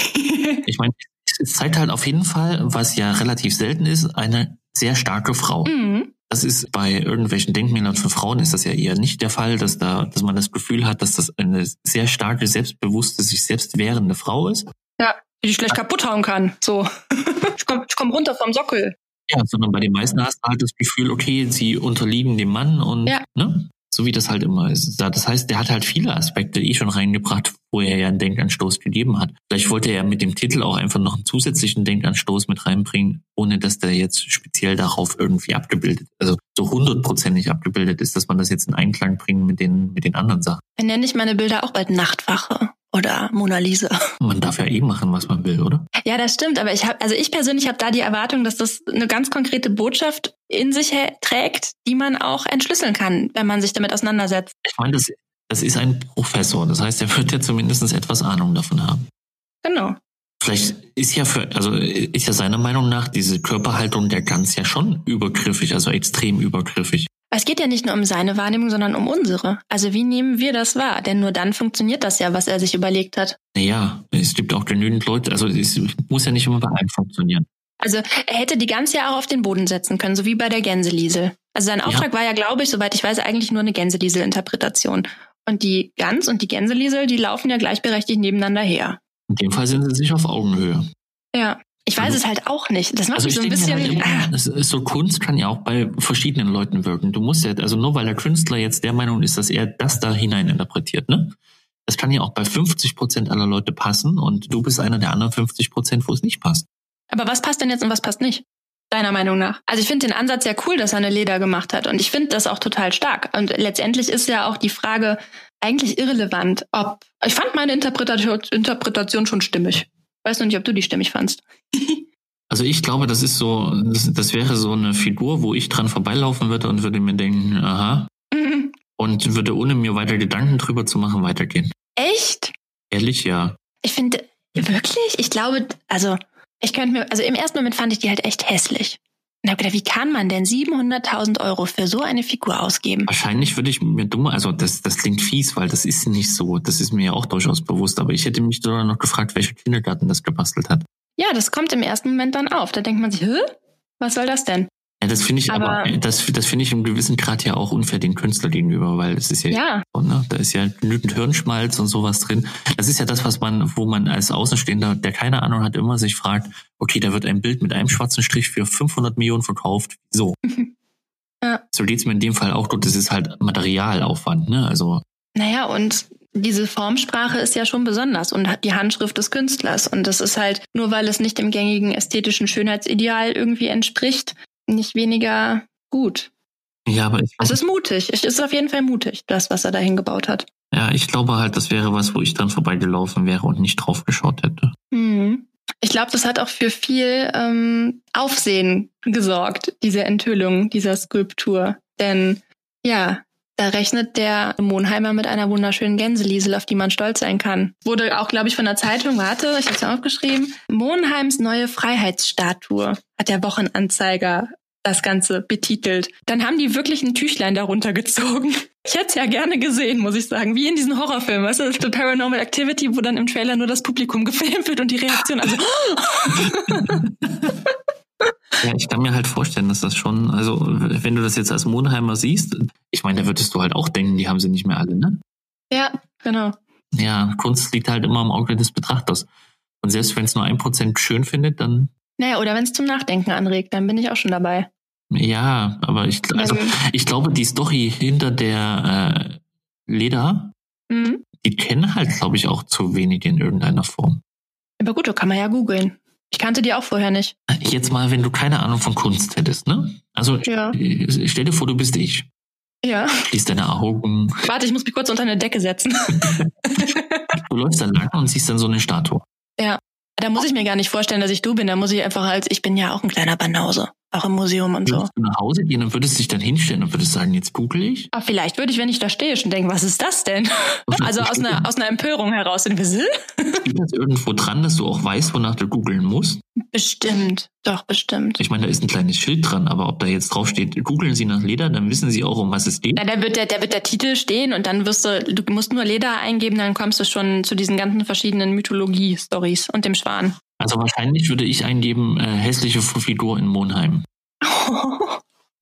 ich meine, es zeigt halt auf jeden Fall, was ja relativ selten ist, eine sehr starke Frau. Mhm. Das ist bei irgendwelchen Denkmälern für Frauen ist das ja eher nicht der Fall, dass da, dass man das Gefühl hat, dass das eine sehr starke, selbstbewusste, sich selbst wehrende Frau ist. Ja, die dich gleich kaputt hauen kann. So. ich komm, ich komm runter vom Sockel. Ja, sondern bei den meisten hast du halt das Gefühl, okay, sie unterliegen dem Mann und ja. ne? So wie das halt immer ist. Das heißt, der hat halt viele Aspekte eh schon reingebracht, wo er ja einen Denkanstoß gegeben hat. Vielleicht wollte er mit dem Titel auch einfach noch einen zusätzlichen Denkanstoß mit reinbringen, ohne dass der jetzt speziell darauf irgendwie abgebildet, also so hundertprozentig abgebildet ist, dass man das jetzt in Einklang bringt mit den, mit den anderen Sachen. Dann nenne ich meine Bilder auch bald Nachtwache oder Mona Lisa. Man darf ja eh machen, was man will, oder? Ja, das stimmt. Aber ich habe, also ich persönlich habe da die Erwartung, dass das eine ganz konkrete Botschaft in sich trägt, die man auch entschlüsseln kann, wenn man sich damit auseinandersetzt. Ich meine, das, das ist ein Professor. Das heißt, er wird ja zumindest etwas Ahnung davon haben. Genau. Vielleicht ist ja für, also ist ja seiner Meinung nach diese Körperhaltung der Gans ja schon übergriffig, also extrem übergriffig. Es geht ja nicht nur um seine Wahrnehmung, sondern um unsere. Also wie nehmen wir das wahr? Denn nur dann funktioniert das ja, was er sich überlegt hat. Naja, es gibt auch genügend Leute, also es muss ja nicht immer bei einem funktionieren. Also er hätte die Gans ja auch auf den Boden setzen können, so wie bei der Gänseliesel. Also sein Auftrag ja. war ja, glaube ich, soweit ich weiß, eigentlich nur eine Gänseliesel-Interpretation. Und die Gans und die Gänseliesel, die laufen ja gleichberechtigt nebeneinander her. In dem Fall sind sie sich auf Augenhöhe. Ja. Ich weiß also, es halt auch nicht. Das macht also mich so ein bisschen. Halt immer, ah. so Kunst kann ja auch bei verschiedenen Leuten wirken. Du musst ja, also nur weil der Künstler jetzt der Meinung ist, dass er das da hinein interpretiert, ne? Das kann ja auch bei 50 Prozent aller Leute passen und du bist einer der anderen 50 Prozent, wo es nicht passt. Aber was passt denn jetzt und was passt nicht? Deiner Meinung nach? Also ich finde den Ansatz ja cool, dass er eine Leder gemacht hat und ich finde das auch total stark. Und letztendlich ist ja auch die Frage eigentlich irrelevant, ob ich fand meine Interpretation, Interpretation schon stimmig. Weiß noch nicht, ob du die stimmig fandst. also ich glaube, das ist so, das, das, wäre so eine Figur, wo ich dran vorbeilaufen würde und würde mir denken, aha. Mhm. Und würde ohne mir weiter Gedanken drüber zu machen weitergehen. Echt? Ehrlich, ja. Ich finde, wirklich? Ich glaube, also, ich könnte mir, also im ersten Moment fand ich die halt echt hässlich. Und habe gedacht, wie kann man denn 700.000 Euro für so eine Figur ausgeben? Wahrscheinlich würde ich mir dumm, also das, das klingt fies, weil das ist nicht so. Das ist mir ja auch durchaus bewusst. Aber ich hätte mich sogar noch gefragt, welcher Kindergarten das gebastelt hat. Ja, das kommt im ersten Moment dann auf. Da denkt man sich, Hä? was soll das denn? Ja, das finde ich aber, aber, das, das finde ich im gewissen Grad ja auch unfair den Künstler gegenüber, weil es ist ja, ja. Ne, da ist ja genügend Hirnschmalz und sowas drin. Das ist ja das, was man, wo man als Außenstehender, der keine Ahnung hat, immer sich fragt, okay, da wird ein Bild mit einem schwarzen Strich für 500 Millionen verkauft. So. ja. So geht's mir in dem Fall auch. Das ist halt Materialaufwand, ne? Also. Naja, und diese Formsprache ist ja schon besonders und hat die Handschrift des Künstlers. Und das ist halt, nur weil es nicht dem gängigen ästhetischen Schönheitsideal irgendwie entspricht, nicht weniger gut. Ja, aber ich. Es ist mutig. Es ist auf jeden Fall mutig, das, was er da hingebaut hat. Ja, ich glaube halt, das wäre was, wo ich dann vorbeigelaufen wäre und nicht drauf geschaut hätte. Mhm. Ich glaube, das hat auch für viel ähm, Aufsehen gesorgt, diese Enthüllung dieser Skulptur. Denn ja, da rechnet der Monheimer mit einer wunderschönen Gänseliesel, auf die man stolz sein kann. Wurde auch, glaube ich, von der Zeitung, warte, ich habe es ja aufgeschrieben, Monheims neue Freiheitsstatue hat der Wochenanzeiger das Ganze betitelt. Dann haben die wirklich ein Tüchlein darunter gezogen. Ich hätte es ja gerne gesehen, muss ich sagen. Wie in diesen Horrorfilmen, weißt du, The Paranormal Activity, wo dann im Trailer nur das Publikum gefilmt wird und die Reaktion, also. Ja, ich kann mir halt vorstellen, dass das schon, also wenn du das jetzt als Monheimer siehst, ich meine, da würdest du halt auch denken, die haben sie nicht mehr alle, ne? Ja, genau. Ja, Kunst liegt halt immer im Auge des Betrachters. Und selbst wenn es nur ein Prozent schön findet, dann. Naja, oder wenn es zum Nachdenken anregt, dann bin ich auch schon dabei. Ja, aber ich, also, ich glaube, die Story hinter der äh, Leda, mhm. die kennen halt, glaube ich, auch zu wenig in irgendeiner Form. Aber gut, da kann man ja googeln. Ich kannte die auch vorher nicht. Jetzt mal, wenn du keine Ahnung von Kunst hättest, ne? Also ja. Äh, stell dir vor, du bist ich. Ja. Schließ deine Augen. Warte, ich muss mich kurz unter eine Decke setzen. du läufst dann lang und siehst dann so eine Statue. Ja. Da muss ich mir gar nicht vorstellen, dass ich du bin. Da muss ich einfach als, ich bin ja auch ein kleiner Banause. Auch im Museum und würdest so. du nach Hause gehen und würdest dich dann hinstellen und würdest sagen, jetzt google ich? Ah, vielleicht würde ich, wenn ich da stehe, schon denken, was ist das denn? also aus einer, aus einer Empörung heraus. In Steht das irgendwo dran, dass du auch weißt, wonach du googeln musst? Bestimmt. Doch, bestimmt. Ich meine, da ist ein kleines Schild dran, aber ob da jetzt drauf steht, googeln Sie nach Leder, dann wissen Sie auch, um was es geht. Na, da wird der, da wird der Titel stehen und dann wirst du, du musst nur Leder eingeben, dann kommst du schon zu diesen ganzen verschiedenen Mythologie-Stories und dem Schwan. Also wahrscheinlich würde ich eingeben, äh, hässliche Figur in Monheim.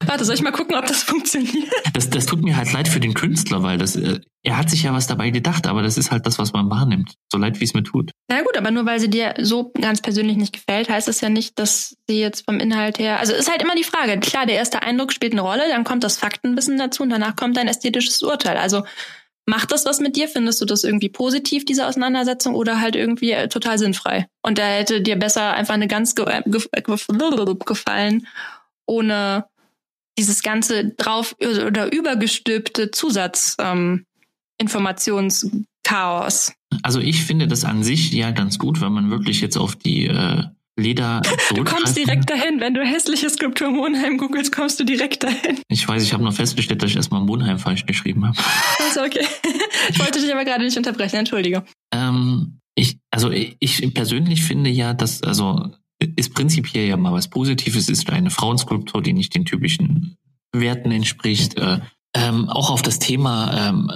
Warte, soll ich mal gucken, ob das funktioniert? Das, das tut mir halt leid für den Künstler, weil das, äh, er hat sich ja was dabei gedacht, aber das ist halt das, was man wahrnimmt. So leid, wie es mir tut. Na gut, aber nur weil sie dir so ganz persönlich nicht gefällt, heißt das ja nicht, dass sie jetzt vom Inhalt her. Also ist halt immer die Frage. Klar, der erste Eindruck spielt eine Rolle, dann kommt das Faktenwissen dazu und danach kommt ein ästhetisches Urteil. Also Macht das was mit dir? Findest du das irgendwie positiv, diese Auseinandersetzung, oder halt irgendwie äh, total sinnfrei? Und da hätte dir besser einfach eine ganz ge ge gefallen, ohne dieses ganze drauf oder übergestülpte Zusatzinformationschaos. Ähm, also ich finde das an sich ja ganz gut, wenn man wirklich jetzt auf die äh, Leder. Du kommst direkt dahin. Wenn du hässliche Skulptur Monheim googelst, kommst du direkt dahin. Ich weiß, ich habe noch festgestellt, dass ich erstmal Monheim falsch geschrieben habe. Also okay. Ich wollte dich aber gerade nicht unterbrechen, entschuldige. Ähm, ich, also ich persönlich finde ja, dass, also ist prinzipiell ja mal was Positives, ist eine Frauenskulptur, die nicht den typischen Werten entspricht. Äh, ähm, auch auf das Thema ähm,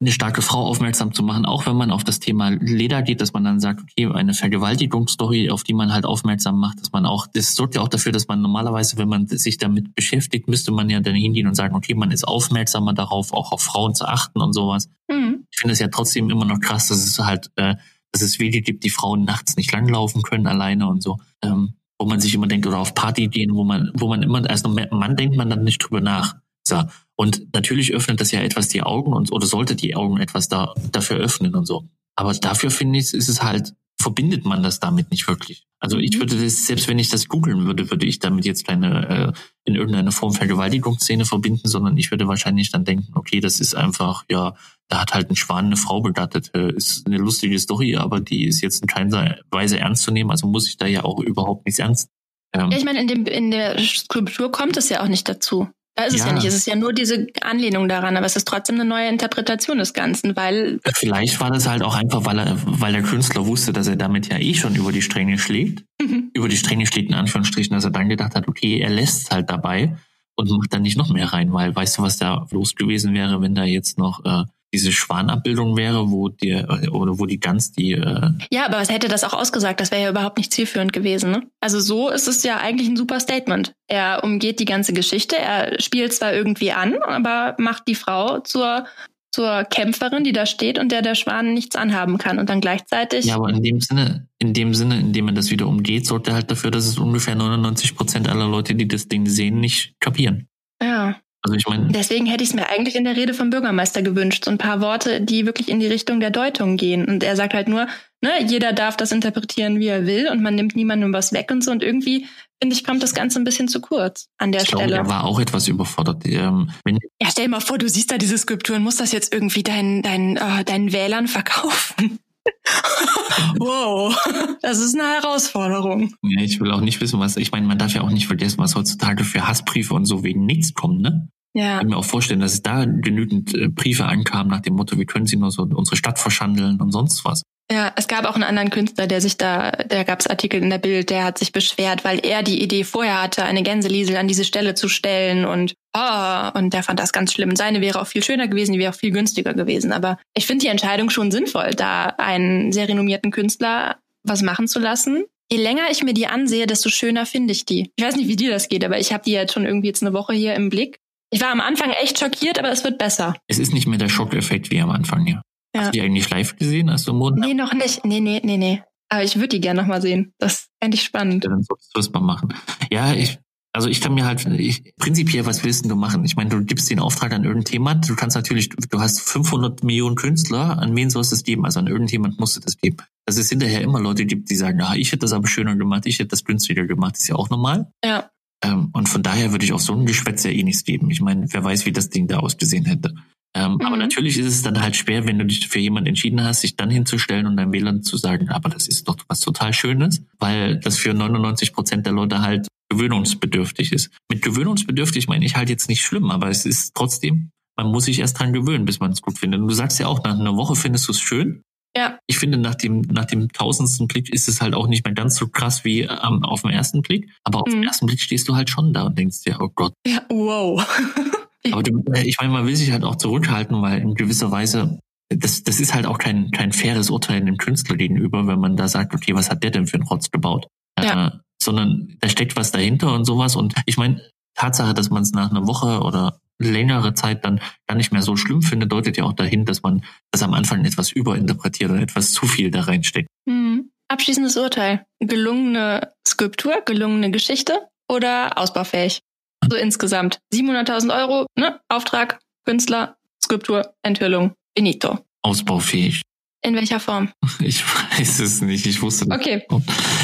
eine starke Frau aufmerksam zu machen, auch wenn man auf das Thema Leder geht, dass man dann sagt, okay, eine Vergewaltigungsstory, auf die man halt aufmerksam macht, dass man auch, das sorgt ja auch dafür, dass man normalerweise, wenn man sich damit beschäftigt, müsste man ja dann hingehen und sagen, okay, man ist aufmerksamer darauf, auch auf Frauen zu achten und sowas. Mhm. Ich finde es ja trotzdem immer noch krass, dass es halt, äh, dass es Wege gibt, die Frauen nachts nicht langlaufen können alleine und so. Ähm, wo man sich immer denkt, oder auf Party gehen, wo man, wo man immer, als Mann denkt man dann nicht drüber nach. So. Und natürlich öffnet das ja etwas die Augen und oder sollte die Augen etwas da dafür öffnen und so. Aber dafür finde ich, ist es halt, verbindet man das damit nicht wirklich. Also ich mhm. würde das, selbst wenn ich das googeln würde, würde ich damit jetzt keine äh, in irgendeiner Form Vergewaltigungsszene verbinden, sondern ich würde wahrscheinlich dann denken, okay, das ist einfach, ja, da hat halt ein Schwan eine Frau begattet. Äh, ist eine lustige Story, aber die ist jetzt in keiner Weise ernst zu nehmen, also muss ich da ja auch überhaupt nichts ernst. Ähm, ja, ich meine, in, dem, in der Skulptur kommt es ja auch nicht dazu. Da ist ja. es ja nicht. Es ist ja nur diese Anlehnung daran, aber es ist trotzdem eine neue Interpretation des Ganzen, weil. Vielleicht war das halt auch einfach, weil er, weil der Künstler wusste, dass er damit ja eh schon über die Stränge schlägt. Mhm. Über die Stränge schlägt in Anführungsstrichen, dass er dann gedacht hat, okay, er lässt es halt dabei und macht dann nicht noch mehr rein, weil weißt du, was da los gewesen wäre, wenn da jetzt noch äh, diese Schwanabbildung wäre, wo die oder wo die ganz die äh Ja, aber was hätte das auch ausgesagt? Das wäre ja überhaupt nicht zielführend gewesen. Ne? Also so ist es ja eigentlich ein super Statement. Er umgeht die ganze Geschichte, er spielt zwar irgendwie an, aber macht die Frau zur zur Kämpferin, die da steht und der der Schwan nichts anhaben kann und dann gleichzeitig. Ja, aber in dem Sinne, in dem Sinne, in dem man das wieder umgeht, sorgt er halt dafür, dass es ungefähr 99 Prozent aller Leute, die das Ding sehen, nicht kapieren. Ja. Also ich meine. Deswegen hätte ich es mir eigentlich in der Rede vom Bürgermeister gewünscht. So ein paar Worte, die wirklich in die Richtung der Deutung gehen. Und er sagt halt nur, ne, jeder darf das interpretieren, wie er will, und man nimmt niemandem was weg und so. Und irgendwie, finde ich, kommt das Ganze ein bisschen zu kurz an der ich Stelle. Glaube, er war auch etwas überfordert. Ähm, ja, stell dir mal vor, du siehst da diese Skulpturen, musst das jetzt irgendwie deinen, deinen, äh, deinen Wählern verkaufen. wow, das ist eine Herausforderung. Ja, ich will auch nicht wissen, was, ich meine, man darf ja auch nicht vergessen, was heutzutage für Hassbriefe und so wegen nichts kommen, ne? Ja. Ich kann mir auch vorstellen, dass es da genügend äh, Briefe ankamen nach dem Motto, wie können Sie nur so unsere Stadt verschandeln und sonst was. Ja, es gab auch einen anderen Künstler, der sich da, da gab es Artikel in der Bild, der hat sich beschwert, weil er die Idee vorher hatte, eine Gänseliesel an diese Stelle zu stellen und oh, und der fand das ganz schlimm. Seine wäre auch viel schöner gewesen, die wäre auch viel günstiger gewesen. Aber ich finde die Entscheidung schon sinnvoll, da einen sehr renommierten Künstler was machen zu lassen. Je länger ich mir die ansehe, desto schöner finde ich die. Ich weiß nicht, wie dir das geht, aber ich habe die jetzt schon irgendwie jetzt eine Woche hier im Blick ich war am Anfang echt schockiert, aber es wird besser. Es ist nicht mehr der Schockeffekt wie am Anfang, ja. Ja. Hast du die eigentlich live gesehen? Hast du Mond? Nee, noch nicht. Nee, nee, nee, nee. Aber ich würde die gerne nochmal sehen. Das fände ich spannend. Ja, dann solltest du das mal machen. Ja, ich, also ich kann mir halt, ich, prinzipiell, was willst du machen? Ich meine, du gibst den Auftrag an irgendjemand, du kannst natürlich, du hast 500 Millionen Künstler, an wen sollst du das geben? Also an irgendjemand musst du das geben. Dass es hinterher immer Leute gibt, die sagen, ah, ich hätte das aber schöner gemacht, ich hätte das günstiger gemacht, ist ja auch normal. Ja. Ähm, und von daher würde ich auf so ein Geschwätz ja eh nichts geben. Ich meine, wer weiß, wie das Ding da ausgesehen hätte. Ähm, mhm. Aber natürlich ist es dann halt schwer, wenn du dich für jemanden entschieden hast, sich dann hinzustellen und deinem WLAN zu sagen, aber das ist doch was total Schönes, weil das für 99 Prozent der Leute halt gewöhnungsbedürftig ist. Mit gewöhnungsbedürftig meine ich halt jetzt nicht schlimm, aber es ist trotzdem, man muss sich erst dran gewöhnen, bis man es gut findet. Und du sagst ja auch, nach einer Woche findest du es schön. Ja. Ich finde, nach dem, nach dem tausendsten Blick ist es halt auch nicht mehr ganz so krass wie ähm, auf dem ersten Blick. Aber auf mhm. dem ersten Blick stehst du halt schon da und denkst dir, oh Gott. Ja, wow. aber du, äh, ich meine, man will sich halt auch zurückhalten, weil in gewisser Weise das, das ist halt auch kein, kein faires Urteil dem Künstler gegenüber, wenn man da sagt, okay, was hat der denn für einen Rotz gebaut? Ja. Äh, sondern da steckt was dahinter und sowas. Und ich meine, Tatsache, dass man es nach einer Woche oder längere Zeit dann gar nicht mehr so schlimm findet, deutet ja auch dahin, dass man das am Anfang etwas überinterpretiert und etwas zu viel da reinsteckt. Hm. Abschließendes Urteil. Gelungene Skulptur, gelungene Geschichte oder ausbaufähig? So insgesamt. 700.000 Euro, ne? Auftrag, Künstler, Skulptur, Enthüllung, finito. Ausbaufähig. In welcher Form? Ich weiß es nicht. Ich wusste nicht. Okay.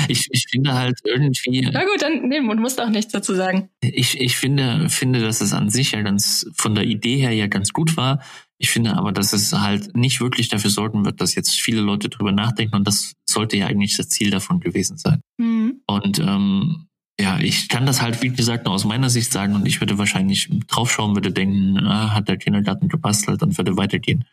Ich, ich finde halt irgendwie. Na gut, dann nee, du musst auch nichts dazu sagen. Ich, ich finde, finde, dass es an sich ja ganz von der Idee her ja ganz gut war. Ich finde aber, dass es halt nicht wirklich dafür sorgen wird, dass jetzt viele Leute drüber nachdenken und das sollte ja eigentlich das Ziel davon gewesen sein. Mhm. Und ähm, ja, ich kann das halt, wie gesagt, nur aus meiner Sicht sagen und ich würde wahrscheinlich draufschauen, würde denken, ah, hat der Kindergarten gebastelt und würde weitergehen.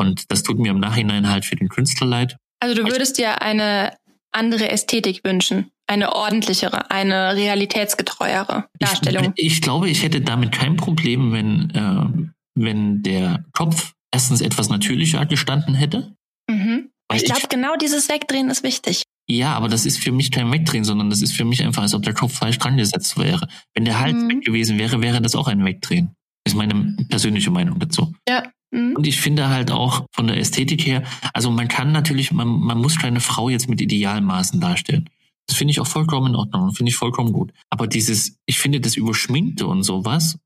Und das tut mir im Nachhinein halt für den Künstler leid. Also du würdest dir eine andere Ästhetik wünschen, eine ordentlichere, eine realitätsgetreuere Darstellung. Ich, ich glaube, ich hätte damit kein Problem, wenn, äh, wenn der Kopf erstens etwas natürlicher gestanden hätte. Mhm. Ich glaube, genau dieses Wegdrehen ist wichtig. Ja, aber das ist für mich kein Wegdrehen, sondern das ist für mich einfach, als ob der Kopf falsch dran gesetzt wäre. Wenn der Hals mhm. weg gewesen wäre, wäre das auch ein Wegdrehen. Ist meine persönliche Meinung dazu. Ja. Mhm. Und ich finde halt auch von der Ästhetik her, also man kann natürlich, man, man muss keine Frau jetzt mit Idealmaßen darstellen. Das finde ich auch vollkommen in Ordnung, finde ich vollkommen gut. Aber dieses, ich finde das Überschminkte und sowas,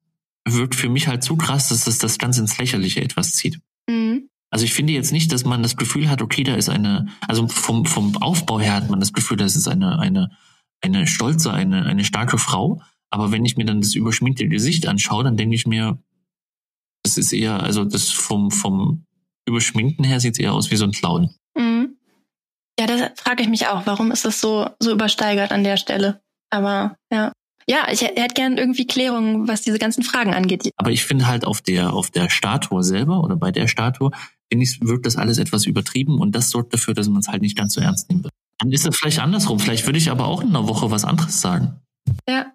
wirkt für mich halt zu krass, dass das das ganz ins Lächerliche etwas zieht. Mhm. Also ich finde jetzt nicht, dass man das Gefühl hat, okay, da ist eine, also vom, vom Aufbau her hat man das Gefühl, das ist eine, eine, eine stolze, eine, eine starke Frau. Aber wenn ich mir dann das überschminkte Gesicht anschaue, dann denke ich mir, das ist eher, also das vom, vom Überschminken her sieht es eher aus wie so ein Clown. Mhm. Ja, das frage ich mich auch. Warum ist das so, so übersteigert an der Stelle? Aber ja. Ja, ich hätte gern irgendwie Klärung, was diese ganzen Fragen angeht. Aber ich finde halt auf der, auf der Statue selber oder bei der Statue, finde ich, wirkt das alles etwas übertrieben und das sorgt dafür, dass man es halt nicht ganz so ernst nehmen wird. Dann ist das vielleicht andersrum. Vielleicht würde ich aber auch in einer Woche was anderes sagen. Ja,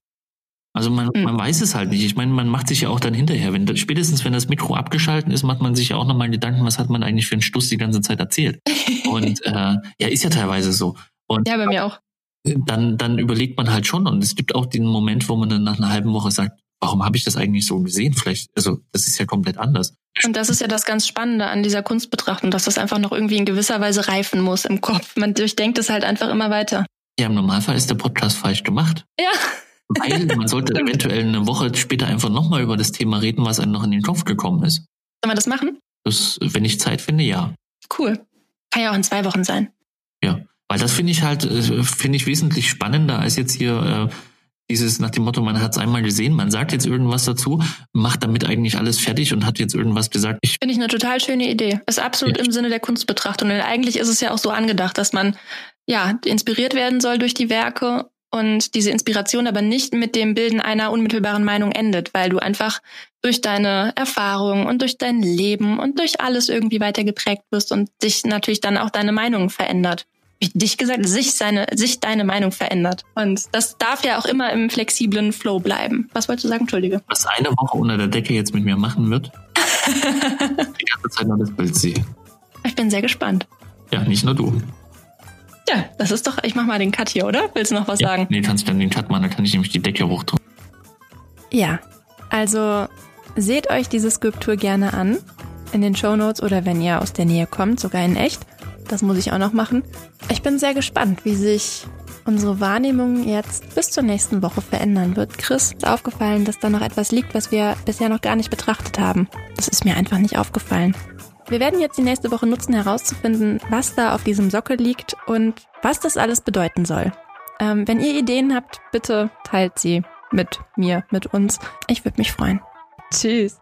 also man, mhm. man weiß es halt nicht. Ich meine, man macht sich ja auch dann hinterher, wenn spätestens wenn das Mikro abgeschalten ist, macht man sich ja auch nochmal Gedanken, was hat man eigentlich für einen Stuss die ganze Zeit erzählt. Und äh, ja, ist ja teilweise so. Und ja, bei mir auch. Dann, dann überlegt man halt schon. Und es gibt auch den Moment, wo man dann nach einer halben Woche sagt, warum habe ich das eigentlich so gesehen? Vielleicht, also das ist ja komplett anders. Und das ist ja das ganz Spannende an dieser Kunstbetrachtung, dass das einfach noch irgendwie in gewisser Weise reifen muss im Kopf. Man durchdenkt es halt einfach immer weiter. Ja, im Normalfall ist der Podcast falsch gemacht. Ja. Weil man sollte eventuell eine Woche später einfach nochmal über das Thema reden, was einem noch in den Kopf gekommen ist. Sollen wir das machen? Das, wenn ich Zeit finde, ja. Cool. Kann ja auch in zwei Wochen sein. Ja, weil das finde ich halt, äh, finde ich wesentlich spannender als jetzt hier äh, dieses nach dem Motto, man hat es einmal gesehen, man sagt jetzt irgendwas dazu, macht damit eigentlich alles fertig und hat jetzt irgendwas gesagt. Finde ich eine total schöne Idee. Ist absolut ja. im Sinne der Kunstbetrachtung. Denn eigentlich ist es ja auch so angedacht, dass man ja inspiriert werden soll durch die Werke und diese Inspiration aber nicht mit dem Bilden einer unmittelbaren Meinung endet, weil du einfach durch deine Erfahrung und durch dein Leben und durch alles irgendwie weiter geprägt wirst und dich natürlich dann auch deine Meinung verändert. Wie dich gesagt, sich seine, sich deine Meinung verändert. Und das darf ja auch immer im flexiblen Flow bleiben. Was wolltest du sagen? Entschuldige. Was eine Woche unter der Decke jetzt mit mir machen wird? die ganze Zeit noch das Bild sehe. Ich bin sehr gespannt. Ja, nicht nur du. Ja, das ist doch, ich mach mal den Cut hier, oder? Willst du noch was ja, sagen? Nee, kannst du dann den Cut machen, dann kann ich nämlich die Decke hochdrücken. Ja, also seht euch diese Skulptur gerne an. in den Show Notes oder wenn ihr aus der Nähe kommt, sogar in echt. Das muss ich auch noch machen. Ich bin sehr gespannt, wie sich unsere Wahrnehmung jetzt bis zur nächsten Woche verändern wird. Chris ist aufgefallen, dass da noch etwas liegt, was wir bisher noch gar nicht betrachtet haben. Das ist mir einfach nicht aufgefallen. Wir werden jetzt die nächste Woche nutzen, herauszufinden, was da auf diesem Sockel liegt und was das alles bedeuten soll. Ähm, wenn ihr Ideen habt, bitte teilt sie mit mir, mit uns. Ich würde mich freuen. Tschüss.